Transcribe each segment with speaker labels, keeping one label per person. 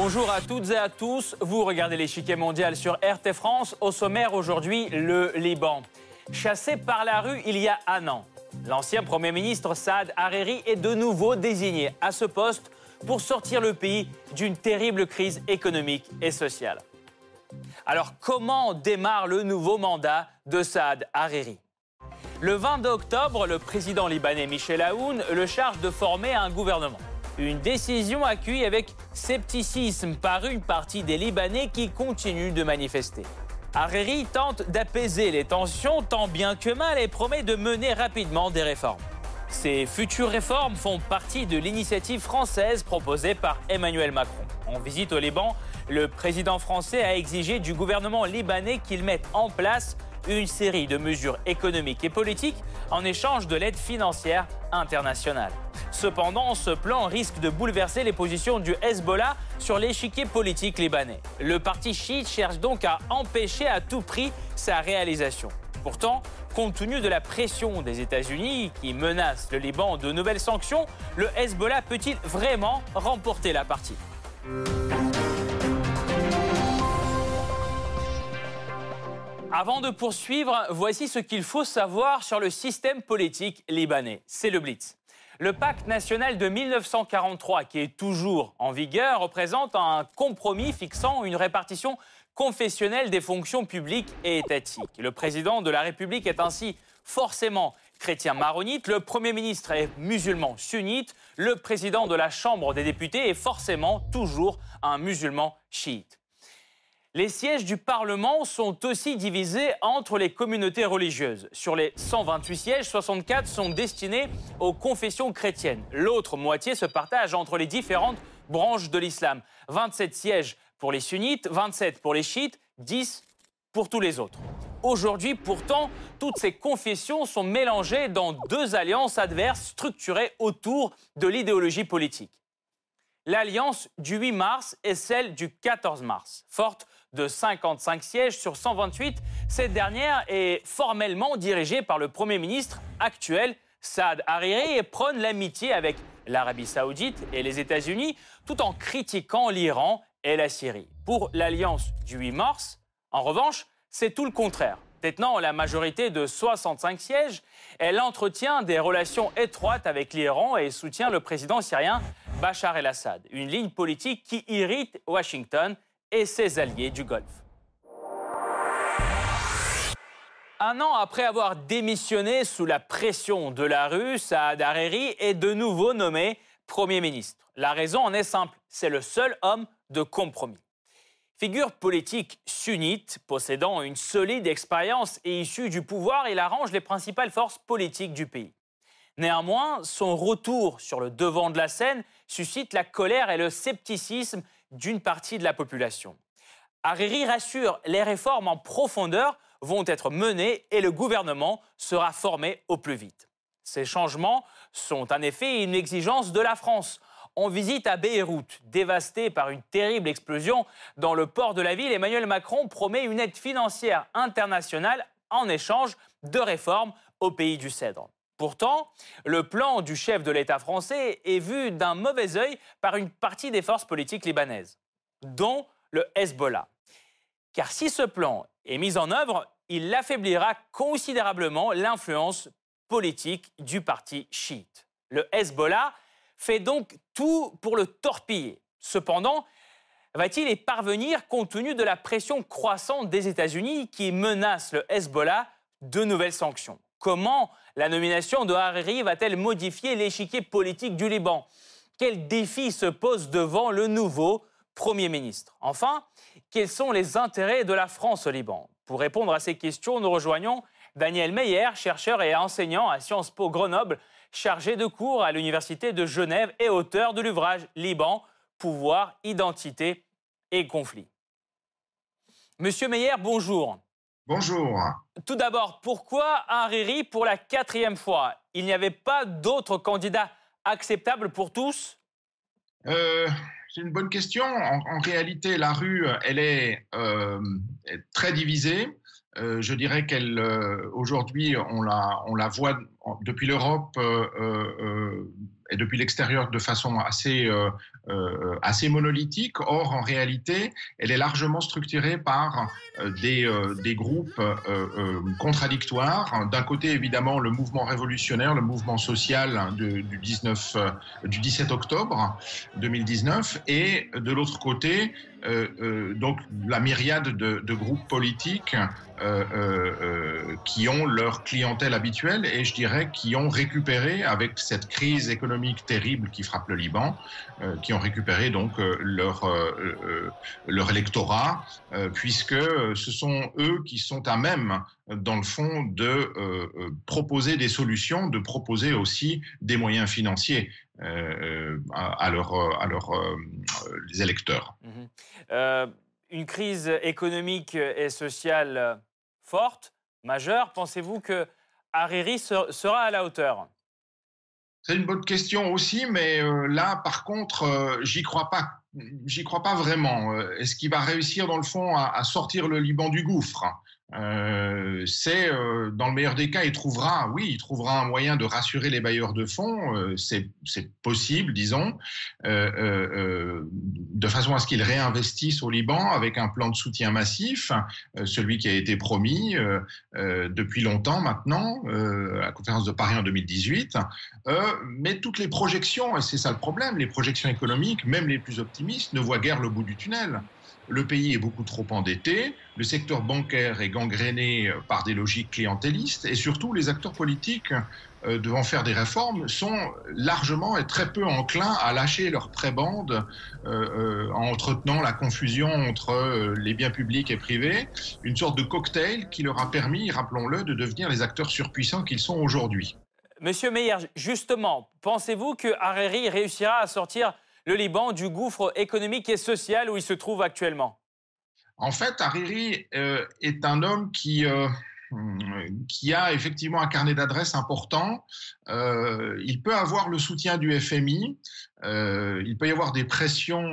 Speaker 1: Bonjour à toutes et à tous. Vous regardez l'échiquier mondial sur RT France. Au sommaire aujourd'hui, le Liban. Chassé par la rue il y a un an, l'ancien Premier ministre Saad Hariri est de nouveau désigné à ce poste pour sortir le pays d'une terrible crise économique et sociale. Alors comment démarre le nouveau mandat de Saad Hariri? Le 22 octobre, le président libanais Michel Aoun le charge de former un gouvernement. Une décision accueillie avec scepticisme par une partie des Libanais qui continuent de manifester. Hariri tente d'apaiser les tensions tant bien que mal et promet de mener rapidement des réformes. Ces futures réformes font partie de l'initiative française proposée par Emmanuel Macron. En visite au Liban, le président français a exigé du gouvernement libanais qu'il mette en place une série de mesures économiques et politiques en échange de l'aide financière internationale. Cependant, ce plan risque de bouleverser les positions du Hezbollah sur l'échiquier politique libanais. Le parti chiite cherche donc à empêcher à tout prix sa réalisation. Pourtant, compte tenu de la pression des États-Unis qui menace le Liban de nouvelles sanctions, le Hezbollah peut-il vraiment remporter la partie? Avant de poursuivre, voici ce qu'il faut savoir sur le système politique libanais. C'est le Blitz. Le pacte national de 1943, qui est toujours en vigueur, représente un compromis fixant une répartition confessionnelle des fonctions publiques et étatiques. Le président de la République est ainsi forcément chrétien maronite, le Premier ministre est musulman sunnite, le président de la Chambre des députés est forcément toujours un musulman chiite. Les sièges du Parlement sont aussi divisés entre les communautés religieuses. Sur les 128 sièges, 64 sont destinés aux confessions chrétiennes. L'autre moitié se partage entre les différentes branches de l'islam. 27 sièges pour les sunnites, 27 pour les chiites, 10 pour tous les autres. Aujourd'hui, pourtant, toutes ces confessions sont mélangées dans deux alliances adverses structurées autour de l'idéologie politique. L'alliance du 8 mars et celle du 14 mars. De 55 sièges sur 128. Cette dernière est formellement dirigée par le Premier ministre actuel, Saad Hariri, et prône l'amitié avec l'Arabie saoudite et les États-Unis, tout en critiquant l'Iran et la Syrie. Pour l'alliance du 8 mars, en revanche, c'est tout le contraire. Détenant la majorité de 65 sièges, elle entretient des relations étroites avec l'Iran et soutient le président syrien Bachar el-Assad, une ligne politique qui irrite Washington et ses alliés du Golfe. Un an après avoir démissionné sous la pression de la rue, Saad Hariri est de nouveau nommé Premier ministre. La raison en est simple, c'est le seul homme de compromis. Figure politique sunnite, possédant une solide expérience et issue du pouvoir, il arrange les principales forces politiques du pays. Néanmoins, son retour sur le devant de la scène suscite la colère et le scepticisme d'une partie de la population. Hariri rassure, les réformes en profondeur vont être menées et le gouvernement sera formé au plus vite. Ces changements sont en effet une exigence de la France. En visite à Beyrouth, dévastée par une terrible explosion dans le port de la ville, Emmanuel Macron promet une aide financière internationale en échange de réformes au pays du Cèdre. Pourtant, le plan du chef de l'État français est vu d'un mauvais œil par une partie des forces politiques libanaises, dont le Hezbollah. Car si ce plan est mis en œuvre, il affaiblira considérablement l'influence politique du parti chiite. Le Hezbollah fait donc tout pour le torpiller. Cependant, va-t-il y parvenir compte tenu de la pression croissante des États-Unis qui menace le Hezbollah de nouvelles sanctions? Comment la nomination de Hariri va-t-elle modifier l'échiquier politique du Liban? Quels défis se posent devant le nouveau Premier ministre? Enfin, quels sont les intérêts de la France au Liban? Pour répondre à ces questions, nous rejoignons Daniel Meyer, chercheur et enseignant à Sciences Po Grenoble, chargé de cours à l'Université de Genève et auteur de l'ouvrage Liban, pouvoir, identité et conflit. Monsieur Meyer, bonjour.
Speaker 2: Bonjour.
Speaker 1: Tout d'abord, pourquoi Hariri pour la quatrième fois? Il n'y avait pas d'autres candidats acceptables pour tous?
Speaker 2: Euh, C'est une bonne question. En, réalité, la rue, elle est, euh, très divisée. Euh, je dirais qu'elle, aujourd'hui, on la, on la voit depuis l'Europe et depuis l'extérieur de façon assez assez monolithique. Or, en réalité, elle est largement structurée par des, des groupes contradictoires. D'un côté, évidemment, le mouvement révolutionnaire, le mouvement social du, 19, du 17 octobre 2019, et de l'autre côté, euh, euh, donc la myriade de, groupes politiques euh, qui ont leur clientèle habituelle et je dirais qui ont récupéré avec cette crise économique terrible qui frappe le Liban, qui ont récupéré donc leur leur électorat puisque ce sont eux qui sont à même dans le fond de proposer des solutions, de proposer aussi des moyens financiers. Euh, à, leurs euh, les électeurs. Mhm.
Speaker 1: Euh, une crise économique et sociale forte, majeure, pensez-vous que Hariri sera à la hauteur?
Speaker 2: C'est une bonne question aussi, mais là, par contre, j'y crois pas. J'y crois pas vraiment. Est-ce qu'il va réussir, dans le fond, à sortir le Liban du gouffre? Euh, c'est euh, dans le meilleur des cas, il trouvera, oui, il trouvera un moyen de rassurer les bailleurs de fonds. Euh, c'est possible, disons, de façon à ce qu'ils réinvestissent au Liban avec un plan de soutien massif, celui qui a été promis depuis longtemps maintenant, à la conférence de Paris en 2018. mais toutes les projections, et c'est ça le problème, les projections économiques, même les plus optimistes, ne voient guère le bout du tunnel le pays est beaucoup trop endetté, le secteur bancaire est gangréné par des logiques clientélistes et surtout les acteurs politiques euh, devant faire des réformes sont largement et très peu enclins à lâcher leur prébande euh, euh, en entretenant la confusion entre les biens publics et privés, une sorte de cocktail qui leur a permis, rappelons-le, de devenir les acteurs surpuissants qu'ils sont aujourd'hui.
Speaker 1: Monsieur Meyer, justement, pensez-vous que Hariri réussira à sortir le Liban du gouffre économique et social où il se trouve actuellement.
Speaker 2: En fait, Hariri euh, est un homme qui, euh, qui a effectivement un carnet d'adresses important. Euh, il peut avoir le soutien du FMI, il peut y avoir des pressions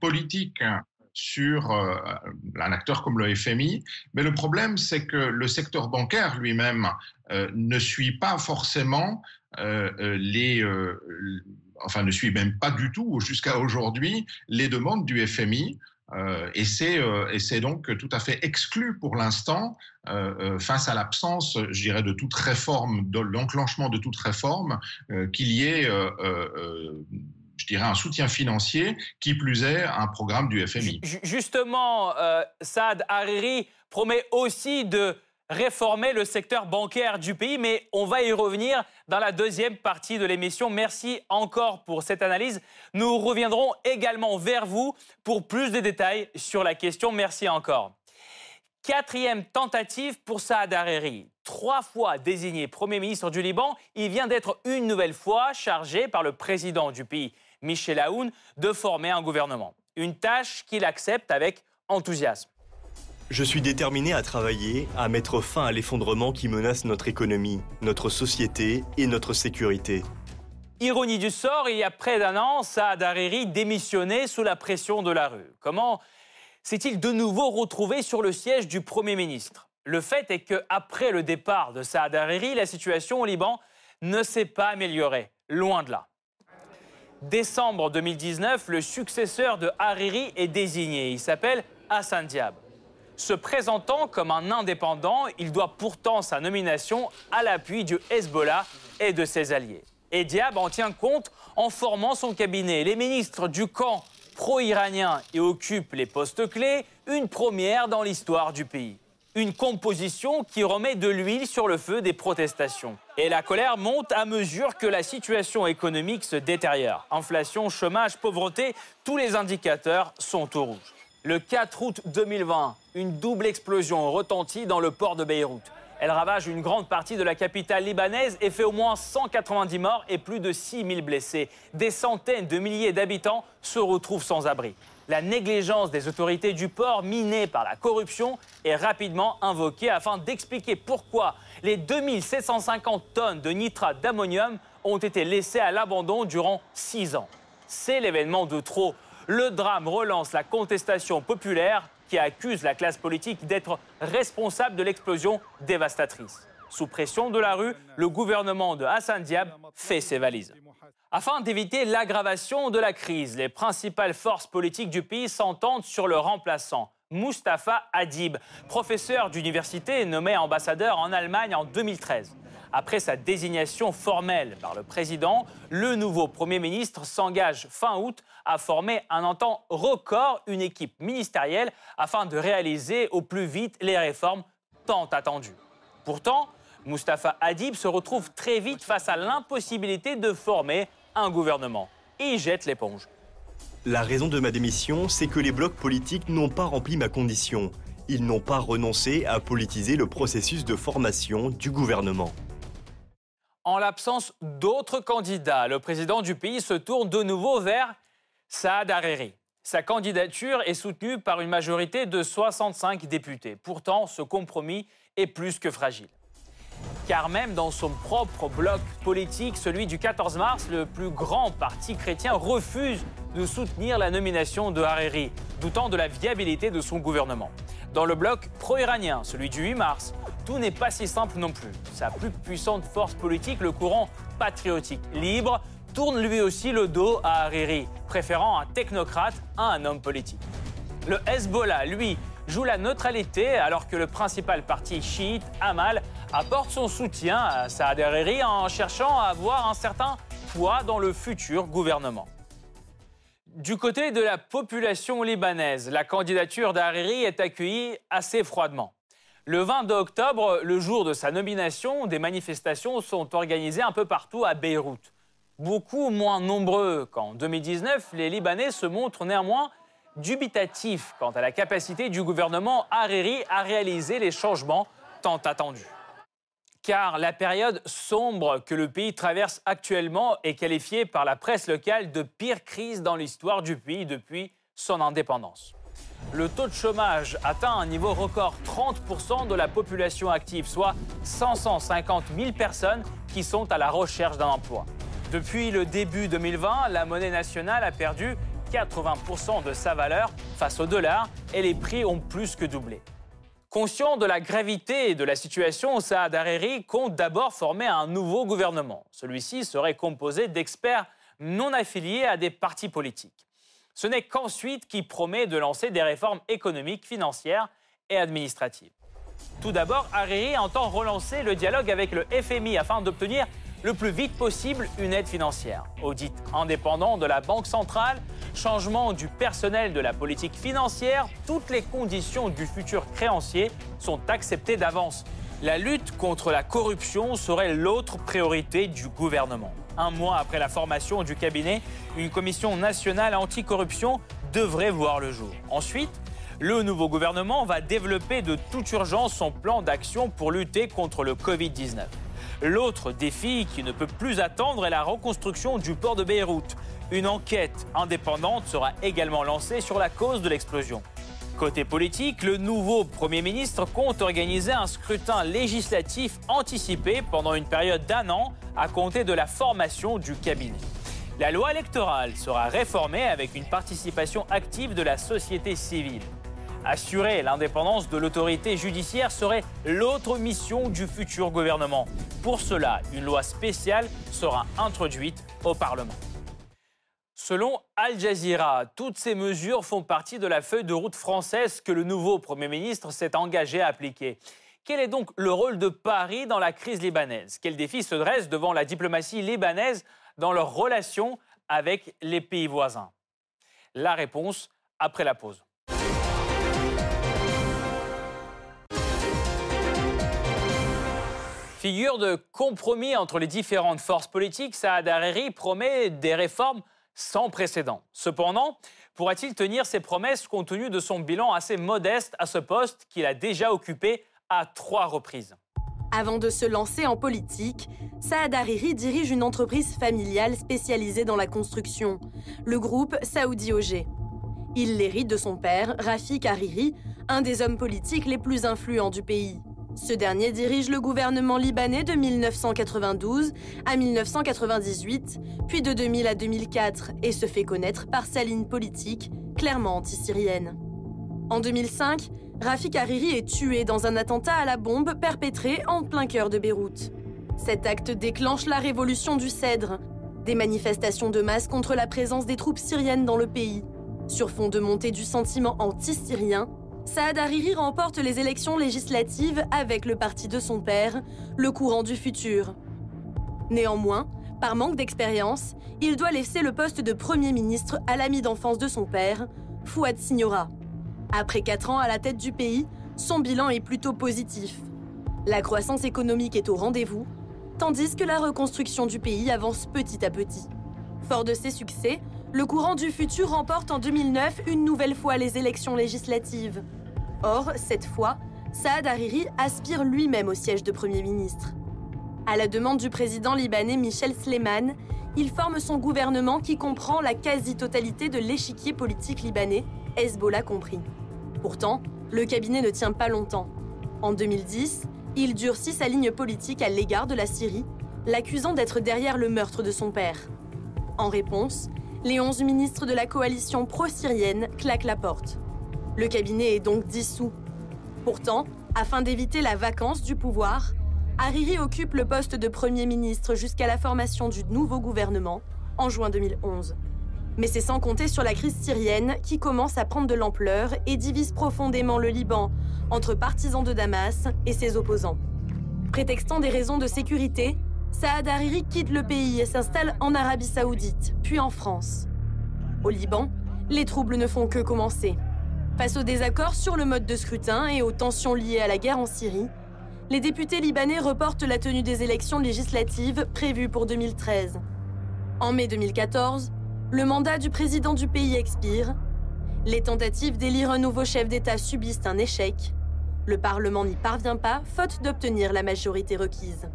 Speaker 2: politiques sur un acteur comme le FMI, mais le problème, c'est que le secteur bancaire lui-même ne suit pas forcément les enfin ne suit même pas du tout jusqu'à aujourd'hui les demandes du FMI. Euh, et euh, c'est donc tout à fait exclu pour l'instant euh, face à l'absence, je dirais, de toute réforme, de l'enclenchement de toute réforme, qu'il y ait je dirais, un soutien financier, qui plus est un programme du FMI.
Speaker 1: Justement, Saad Hariri promet aussi de réformer le secteur bancaire du pays, mais on va y revenir dans la deuxième partie de l'émission. Merci encore pour cette analyse. Nous reviendrons également vers vous pour plus de détails sur la question. Merci encore. Quatrième tentative pour Saad Hariri. Trois fois désigné Premier ministre du Liban, il vient d'être une nouvelle fois chargé par le président du pays, Michel Aoun, de former un gouvernement. Une tâche qu'il accepte avec enthousiasme.
Speaker 3: Je suis déterminé à travailler, à mettre fin à l'effondrement qui menace notre économie, notre société et notre sécurité.
Speaker 1: Ironie du sort, il y a près d'un an, Saad Hariri démissionnait sous la pression de la rue. Comment s'est-il de nouveau retrouvé sur le siège du Premier ministre? Le fait est qu'après le départ de Saad Hariri, la situation au Liban ne s'est pas améliorée, loin de là. Décembre 2019, le successeur de Hariri est désigné. Il s'appelle Hassan Diab. Se présentant comme un indépendant, il doit pourtant sa nomination à l'appui du Hezbollah et de ses alliés. Et Diab en tient compte en formant son cabinet. Les ministres du camp pro-iranien et occupent les postes clés, une première dans l'histoire du pays. Une composition qui remet de l'huile sur le feu des protestations. Et la colère monte à mesure que la situation économique se détériore. Inflation, chômage, pauvreté, tous les indicateurs sont au rouge. Le 4 août 2020, une double explosion retentit dans le port de Beyrouth. Elle ravage une grande partie de la capitale libanaise et fait au moins 190 morts et plus de 6000 blessés. Des centaines de milliers d'habitants se retrouvent sans abri. La négligence des autorités du port, minée par la corruption, est rapidement invoquée afin d'expliquer pourquoi les 2750 tonnes de nitrate d'ammonium ont été laissées à l'abandon durant six ans. C'est l'événement de trop le drame relance la contestation populaire qui accuse la classe politique d'être responsable de l'explosion dévastatrice. Sous pression de la rue, le gouvernement de Hassan Diab fait ses valises. Afin d'éviter l'aggravation de la crise, les principales forces politiques du pays s'entendent sur le remplaçant. Mustapha Adib, professeur d'université nommé ambassadeur en Allemagne en 2013. Après sa désignation formelle par le président, le nouveau Premier ministre s'engage fin août à former un en temps record une équipe ministérielle afin de réaliser au plus vite les réformes tant attendues. Pourtant, Mustapha Adib se retrouve très vite face à l'impossibilité de former un gouvernement. Il jette l'éponge.
Speaker 3: La raison de ma démission, c'est que les blocs politiques n'ont pas rempli ma condition. Ils n'ont pas renoncé à politiser le processus de formation du gouvernement.
Speaker 1: En l'absence d'autres candidats, le président du pays se tourne de nouveau vers Saad Hariri. Sa candidature est soutenue par une majorité de 65 députés. Pourtant, ce compromis est plus que fragile. Car même dans son propre bloc politique, celui du 14 mars, le plus grand parti chrétien refuse de soutenir la nomination de Hariri, doutant de la viabilité de son gouvernement. Dans le bloc pro-iranien, celui du 8 mars, tout n'est pas si simple non plus. Sa plus puissante force politique, le courant patriotique libre, tourne lui aussi le dos à Hariri, préférant un technocrate à un homme politique. Le Hezbollah, lui, joue la neutralité alors que le principal parti chiite, Amal, apporte son soutien à Saad Hariri en cherchant à avoir un certain poids dans le futur gouvernement. Du côté de la population libanaise, la candidature d'Hariri est accueillie assez froidement. Le 22 octobre, le jour de sa nomination, des manifestations sont organisées un peu partout à Beyrouth. Beaucoup moins nombreux qu'en 2019, les Libanais se montrent néanmoins dubitatifs quant à la capacité du gouvernement Hariri à réaliser les changements tant attendus car la période sombre que le pays traverse actuellement est qualifiée par la presse locale de pire crise dans l'histoire du pays depuis son indépendance. Le taux de chômage atteint un niveau record 30% de la population active, soit 550 000 personnes qui sont à la recherche d'un emploi. Depuis le début 2020, la monnaie nationale a perdu 80% de sa valeur face au dollar et les prix ont plus que doublé. Conscient de la gravité de la situation, Saad Hariri compte d'abord former un nouveau gouvernement. Celui-ci serait composé d'experts non affiliés à des partis politiques. Ce n'est qu'ensuite qu'il promet de lancer des réformes économiques, financières et administratives. Tout d'abord, Hariri entend relancer le dialogue avec le FMI afin d'obtenir le plus vite possible une aide financière. Audit indépendant de la Banque centrale, changement du personnel de la politique financière, toutes les conditions du futur créancier sont acceptées d'avance. La lutte contre la corruption serait l'autre priorité du gouvernement. Un mois après la formation du cabinet, une commission nationale anticorruption devrait voir le jour. Ensuite, le nouveau gouvernement va développer de toute urgence son plan d'action pour lutter contre le Covid-19. L'autre défi qui ne peut plus attendre est la reconstruction du port de Beyrouth. Une enquête indépendante sera également lancée sur la cause de l'explosion. Côté politique, le nouveau Premier ministre compte organiser un scrutin législatif anticipé pendant une période d'un an à compter de la formation du cabinet. La loi électorale sera réformée avec une participation active de la société civile. Assurer l'indépendance de l'autorité judiciaire serait l'autre mission du futur gouvernement. Pour cela, une loi spéciale sera introduite au Parlement. Selon Al Jazeera, toutes ces mesures font partie de la feuille de route française que le nouveau Premier ministre s'est engagé à appliquer. Quel est donc le rôle de Paris dans la crise libanaise? Quels défis se dressent devant la diplomatie libanaise dans leurs relations avec les pays voisins? La réponse après la pause. Figure de compromis entre les différentes forces politiques, Saad Hariri promet des réformes sans précédent. Cependant, pourra-t-il tenir ses promesses compte tenu de son bilan assez modeste à ce poste qu'il a déjà occupé à trois reprises?
Speaker 4: Avant de se lancer en politique, Saad Hariri dirige une entreprise familiale spécialisée dans la construction, le groupe Saoudi OG. Il l'hérite de son père, Rafik Hariri, un des hommes politiques les plus influents du pays. Ce dernier dirige le gouvernement libanais de 1992 à 1998, puis de 2000 à 2004 et se fait connaître par sa ligne politique, clairement anti-syrienne. En 2005, Rafik Hariri est tué dans un attentat à la bombe perpétré en plein cœur de Beyrouth. Cet acte déclenche la révolution du Cèdre. Des manifestations de masse contre la présence des troupes syriennes dans le pays. Sur fond de montée du sentiment anti-syrien, Saad Hariri remporte les élections législatives avec le parti de son père, le courant du futur. Néanmoins, par manque d'expérience, il doit laisser le poste de Premier ministre à l'ami d'enfance de son père, Fouad Signora. Après quatre ans à la tête du pays, son bilan est plutôt positif. La croissance économique est au rendez-vous, tandis que la reconstruction du pays avance petit à petit. Fort de ses succès, le courant du futur remporte en 2009 une nouvelle fois les élections législatives. Or, cette fois, Saad Hariri aspire lui-même au siège de Premier ministre. À la demande du président libanais Michel Sleiman, il forme son gouvernement qui comprend la quasi-totalité de l'échiquier politique libanais, Hezbollah compris. Pourtant, le cabinet ne tient pas longtemps. En 2010, il durcit sa ligne politique à l'égard de la Syrie, l'accusant d'être derrière le meurtre de son père. En réponse, les 11 ministres de la coalition pro-syrienne claquent la porte. Le cabinet est donc dissous. Pourtant, afin d'éviter la vacance du pouvoir, Hariri occupe le poste de Premier ministre jusqu'à la formation du nouveau gouvernement en juin 2011. Mais c'est sans compter sur la crise syrienne qui commence à prendre de l'ampleur et divise profondément le Liban entre partisans de Damas et ses opposants. Prétextant des raisons de sécurité, Saad Hariri quitte le pays et s'installe en Arabie saoudite, puis en France. Au Liban, les troubles ne font que commencer. Face aux désaccords sur le mode de scrutin et aux tensions liées à la guerre en Syrie, les députés libanais reportent la tenue des élections législatives prévues pour 2013. En mai 2014, le mandat du président du pays expire. Les tentatives d'élire un nouveau chef d'État subissent un échec. Le Parlement n'y parvient pas, faute d'obtenir la majorité requise.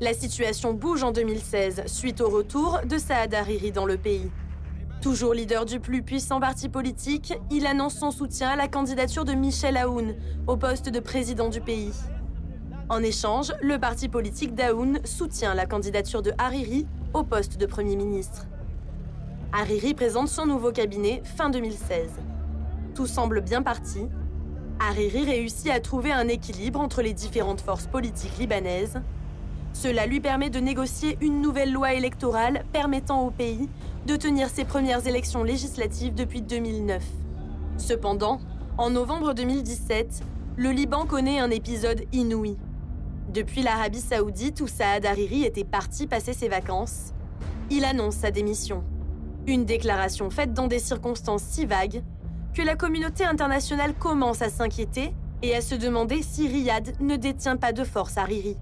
Speaker 4: La situation bouge en 2016 suite au retour de Saad Hariri dans le pays. Toujours leader du plus puissant parti politique, il annonce son soutien à la candidature de Michel Aoun au poste de président du pays. En échange, le parti politique d'Aoun soutient la candidature de Hariri au poste de Premier ministre. Hariri présente son nouveau cabinet fin 2016. Tout semble bien parti. Hariri réussit à trouver un équilibre entre les différentes forces politiques libanaises. Cela lui permet de négocier une nouvelle loi électorale permettant au pays de tenir ses premières élections législatives depuis 2009. Cependant, en novembre 2017, le Liban connaît un épisode inouï. Depuis l'Arabie saoudite où Saad Hariri était parti passer ses vacances, il annonce sa démission. Une déclaration faite dans des circonstances si vagues que la communauté internationale commence à s'inquiéter et à se demander si Riyad ne détient pas de force Hariri.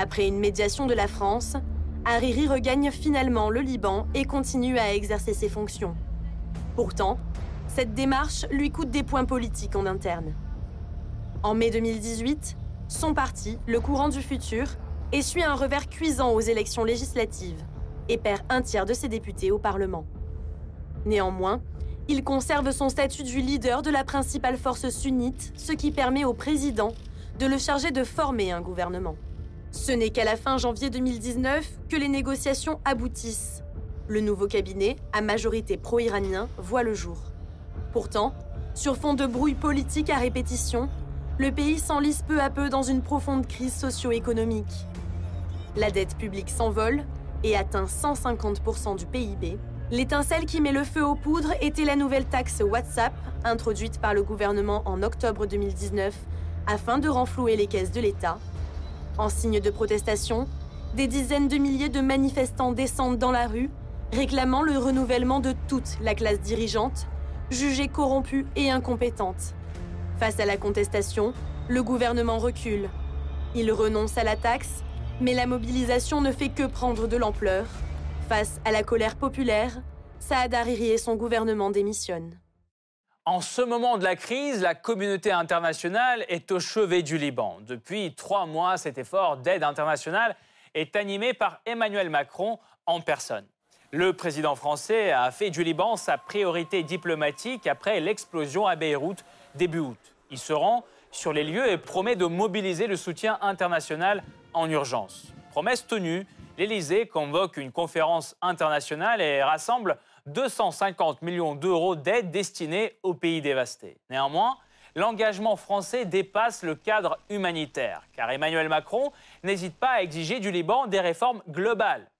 Speaker 4: Après une médiation de la France, Hariri regagne finalement le Liban et continue à exercer ses fonctions. Pourtant, cette démarche lui coûte des points politiques en interne. En mai 2018, son parti, le courant du futur, essuie un revers cuisant aux élections législatives et perd un tiers de ses députés au Parlement. Néanmoins, il conserve son statut du leader de la principale force sunnite, ce qui permet au président de le charger de former un gouvernement. Ce n'est qu'à la fin janvier 2019 que les négociations aboutissent. Le nouveau cabinet, à majorité pro-iranien, voit le jour. Pourtant, sur fond de brouille politique à répétition, le pays s'enlise peu à peu dans une profonde crise socio-économique. La dette publique s'envole et atteint 150% du PIB. L'étincelle qui met le feu aux poudres était la nouvelle taxe WhatsApp, introduite par le gouvernement en octobre 2019 afin de renflouer les caisses de l'État. En signe de protestation, des dizaines de milliers de manifestants descendent dans la rue, réclamant le renouvellement de toute la classe dirigeante, jugée corrompue et incompétente. Face à la contestation, le gouvernement recule. Il renonce à la taxe, mais la mobilisation ne fait que prendre de l'ampleur. Face à la colère populaire, Saad Hariri et son gouvernement démissionnent.
Speaker 1: En ce moment de la crise, la communauté internationale est au chevet du Liban. Depuis trois mois, cet effort d'aide internationale est animé par Emmanuel Macron en personne. Le président français a fait du Liban sa priorité diplomatique après l'explosion à Beyrouth début août. Il se rend sur les lieux et promet de mobiliser le soutien international en urgence. Promesse tenue, l'Élysée convoque une conférence internationale et rassemble 250 millions d'euros d'aide destinée aux pays dévastés. Néanmoins, l'engagement français dépasse le cadre humanitaire, car Emmanuel Macron n'hésite pas à exiger du Liban des réformes globales.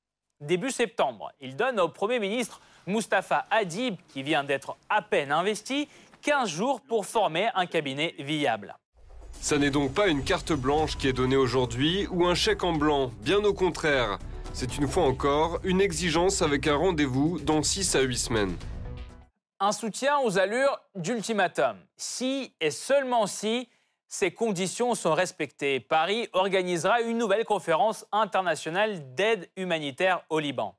Speaker 1: début septembre. Il donne au Premier ministre Mustapha Hadib, qui vient d'être à peine investi, 15 jours pour former un cabinet viable.
Speaker 5: Ça n'est donc pas une carte blanche qui est donnée aujourd'hui ou un chèque en blanc, bien au contraire. C'est une fois encore une exigence avec un rendez-vous dans 6 à 8 semaines.
Speaker 1: Un soutien aux allures d'ultimatum. Si et seulement si ces conditions sont respectées, Paris organisera une nouvelle conférence internationale d'aide humanitaire au Liban.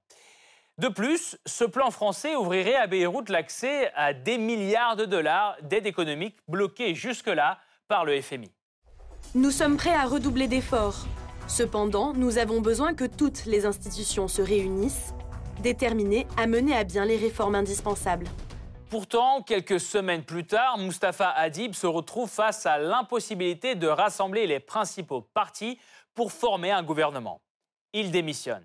Speaker 1: De plus, ce plan français ouvrirait à Beyrouth l'accès à des milliards de dollars d'aide économique bloqués jusque-là par le FMI.
Speaker 4: Nous sommes prêts à redoubler d'efforts. Cependant, nous avons besoin que toutes les institutions se réunissent, déterminées à mener à bien les réformes indispensables.
Speaker 1: Pourtant, quelques semaines plus tard, Mustapha Hadib se retrouve face à l'impossibilité de rassembler les principaux partis pour former un gouvernement. Il démissionne,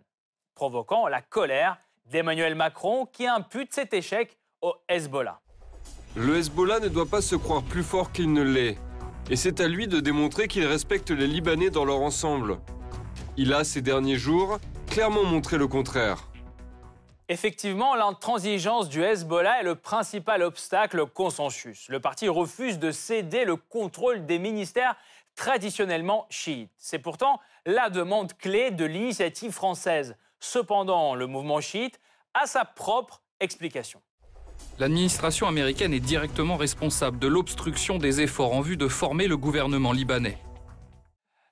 Speaker 1: provoquant la colère d'Emmanuel Macron qui impute cet échec au Hezbollah.
Speaker 5: Le Hezbollah ne doit pas se croire plus fort qu'il ne l'est. Et c'est à lui de démontrer qu'il respecte les Libanais dans leur ensemble. Il a, ces derniers jours, clairement montré le contraire.
Speaker 1: Effectivement, l'intransigeance du Hezbollah est le principal obstacle au consensus. Le parti refuse de céder le contrôle des ministères traditionnellement chiites. C'est pourtant la demande clé de l'initiative française. Cependant, le mouvement chiite a sa propre explication.
Speaker 6: L'administration américaine est directement responsable de l'obstruction des efforts en vue de former le gouvernement libanais.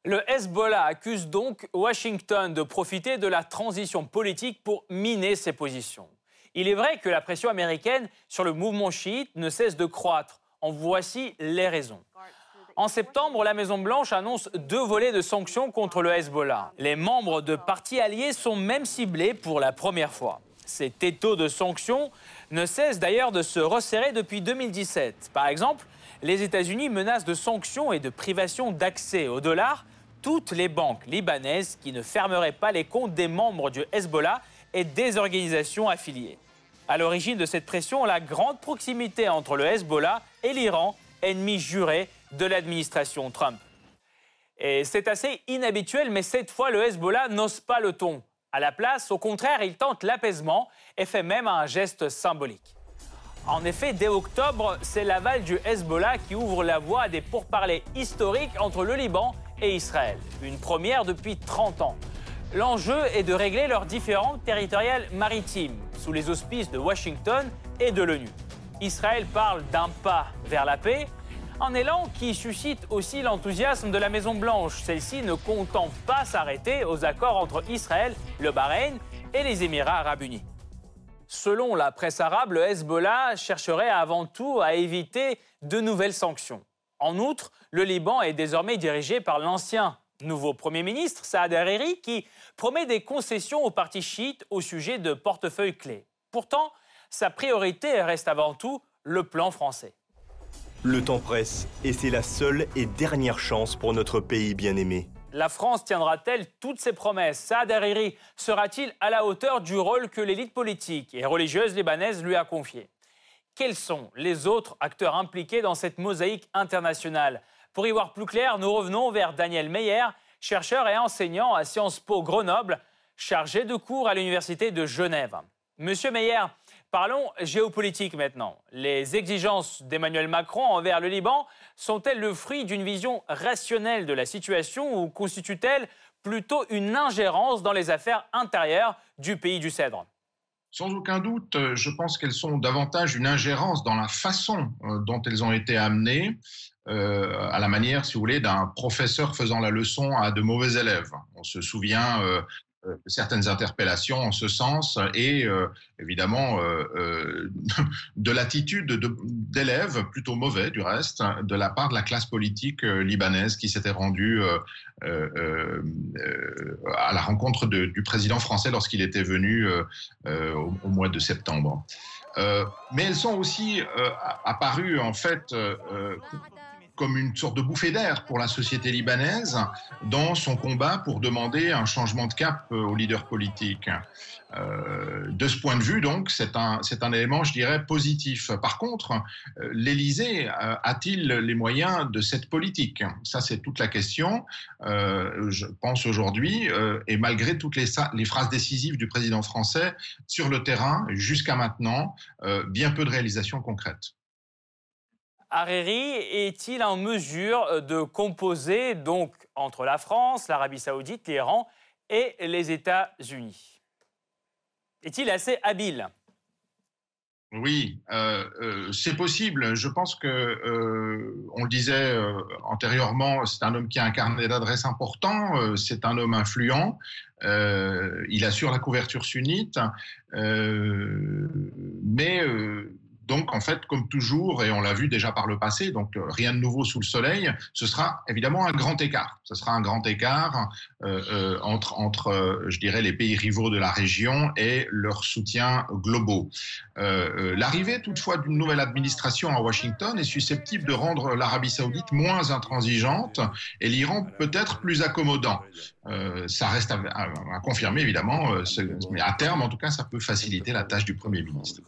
Speaker 1: Le Hezbollah accuse donc Washington de profiter de la transition politique pour miner ses positions. Il est vrai que la pression américaine sur le mouvement chiite ne cesse de croître. En voici les raisons. En septembre, la Maison-Blanche annonce deux volets de sanctions contre le Hezbollah. Les membres de partis alliés sont même ciblés pour la première fois. Ces étaux de sanctions ne cessent d'ailleurs de se resserrer depuis 2017. Par exemple, les États-Unis menacent de sanctions et de privation d'accès au dollar toutes les banques libanaises qui ne fermeraient pas les comptes des membres du Hezbollah et des organisations affiliées. À l'origine de cette pression, la grande proximité entre le Hezbollah et l'Iran, ennemi juré de l'administration Trump. Et c'est assez inhabituel, mais cette fois, le Hezbollah n'ose pas le ton. À la place, au contraire, il tente l'apaisement et fait même un geste symbolique. En effet, dès octobre, c'est l'aval du Hezbollah qui ouvre la voie à des pourparlers historiques entre le Liban et Israël. Une première depuis 30 ans. L'enjeu est de régler leurs différends territoriales maritimes sous les auspices de Washington et de l'ONU. Israël parle d'un pas vers la paix, un élan qui suscite aussi l'enthousiasme de la Maison-Blanche, celle-ci ne comptant pas s'arrêter aux accords entre Israël, le Bahreïn et les Émirats arabes unis. Selon la presse arabe, le Hezbollah chercherait avant tout à éviter de nouvelles sanctions. En outre, le Liban est désormais dirigé par l'ancien nouveau Premier ministre, Saad Hariri, qui promet des concessions au parti chiite au sujet de portefeuilles clés. Pourtant, sa priorité reste avant tout le plan français.
Speaker 3: Le temps presse et c'est la seule et dernière chance pour notre pays bien-aimé.
Speaker 1: La France tiendra-t-elle toutes ses promesses? Saad Hariri sera-t-il à la hauteur du rôle que l'élite politique et religieuse libanaise lui a confié? Quels sont les autres acteurs impliqués dans cette mosaïque internationale? Pour y voir plus clair, nous revenons vers Daniel Meyer, chercheur et enseignant à Sciences Po Grenoble, chargé de cours à l'Université de Genève. Monsieur Meyer, parlons géopolitique maintenant. Les exigences d'Emmanuel Macron envers le Liban sont-elles le fruit d'une vision rationnelle de la situation ou constituent-elles plutôt une ingérence dans les affaires intérieures du pays du Cèdre?
Speaker 2: Sans aucun doute, euh, je pense qu'elles sont davantage une ingérence dans la façon euh, dont elles ont été amenées, euh, à la manière, si vous voulez, d'un professeur faisant la leçon à de mauvais élèves. On se souvient certaines interpellations en ce sens et euh, évidemment euh, de l'attitude d'élèves plutôt mauvais du reste de la part de la classe politique libanaise qui s'était rendue à la rencontre du président français lorsqu'il était venu au, mois de septembre. mais elles sont aussi apparues en fait comme une sorte de bouffée d'air pour la société libanaise dans son combat pour demander un changement de cap aux leaders politiques. Euh, de ce point de vue, donc, c'est un, un élément, je dirais, positif. Par contre, euh, l'Élysée euh, a-t-il les moyens de cette politique? Ça, c'est toute la question. je pense aujourd'hui, et malgré toutes les, les, phrases décisives du président français sur le terrain, jusqu'à maintenant, bien peu de réalisations concrètes.
Speaker 1: Hariri est-il en mesure de composer donc entre la France, l'Arabie saoudite, l'Iran et les États-Unis? Est-il assez habile?
Speaker 2: Oui, euh, euh, c'est possible. Je pense que, euh, on le disait antérieurement, c'est un homme qui a un carnet d'adresses important, c'est un homme influent, il assure la couverture sunnite, mais donc, en fait, comme toujours, et on l'a vu déjà par le passé, donc euh, rien de nouveau sous le soleil, ce sera évidemment un grand écart. Ce sera un grand écart euh, euh, entre, je dirais, les pays rivaux de la région et leurs soutiens globaux. L'arrivée, toutefois, d'une nouvelle administration à Washington est susceptible de rendre l'Arabie saoudite moins intransigeante et l'Iran peut-être plus accommodant. ça reste à confirmer, évidemment, mais à terme, en tout cas, ça peut faciliter la tâche du Premier ministre.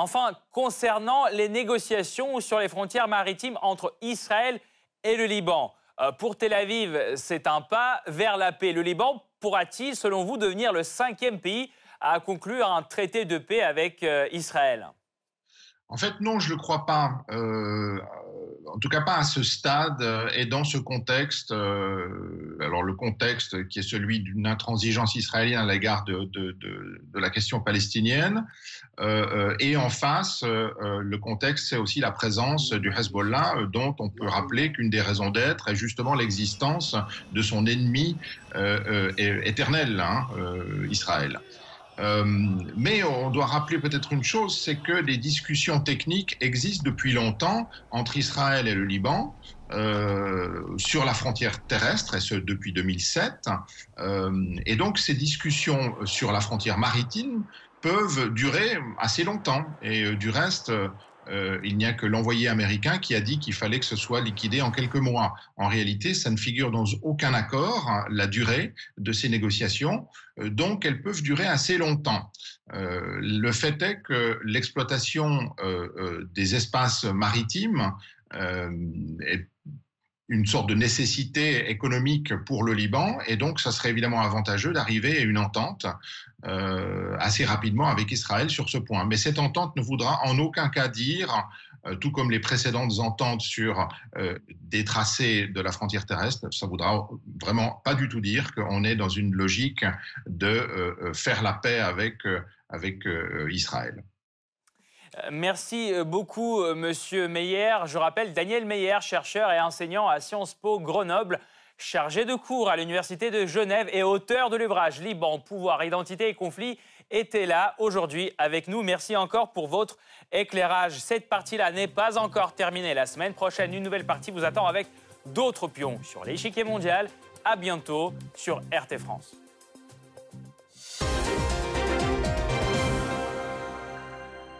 Speaker 1: Enfin, concernant les négociations sur les frontières maritimes entre Israël et le Liban, euh, pour Tel Aviv, c'est un pas vers la paix. Le Liban pourra-t-il, selon vous, devenir le cinquième pays à conclure un traité de paix avec euh, Israël?
Speaker 2: En fait, non, je ne le crois pas. Euh, en tout cas pas à ce stade euh, et dans ce contexte. Euh, alors le contexte qui est celui d'une intransigeance israélienne à l'égard de, de, de, de, la question palestinienne. Euh, et en face, le contexte, c'est aussi la présence du Hezbollah, dont on peut rappeler qu'une des raisons d'être est justement l'existence de son ennemi éternel, hein, Israël. Euh, mais on doit rappeler peut-être une chose, c'est que des discussions techniques existent depuis longtemps entre Israël et le Liban. Euh, sur la frontière terrestre, et ce depuis 2007. Euh, et donc ces discussions sur la frontière maritime peuvent durer assez longtemps. Et du reste, euh, il n'y a que l'envoyé américain qui a dit qu'il fallait que ce soit liquidé en quelques mois. En réalité, ça ne figure dans aucun accord, la durée de ces négociations, euh, donc elles peuvent durer assez longtemps. Euh, le fait est que l'exploitation des espaces maritimes est une sorte de nécessité économique pour le Liban, et donc ça serait évidemment avantageux d'arriver à une entente euh, assez rapidement avec Israël sur ce point. Mais cette entente ne voudra en aucun cas dire, euh, tout comme les précédentes ententes sur euh, des tracés de la frontière terrestre, ça voudra vraiment pas du tout dire qu'on est dans une logique de faire la paix avec, avec Israël.
Speaker 1: Merci euh, beaucoup, euh, Monsieur Meyer. Je rappelle Daniel Meyer, chercheur et enseignant à Sciences Po Grenoble, chargé de cours à l'Université de Genève et auteur de l'ouvrage Liban, pouvoir, identité et conflit, était là aujourd'hui avec nous. Merci encore pour votre éclairage. Cette partie-là n'est pas encore terminée. La semaine prochaine, une nouvelle partie vous attend avec d'autres pions sur l'échiquier mondial. À bientôt sur RT France.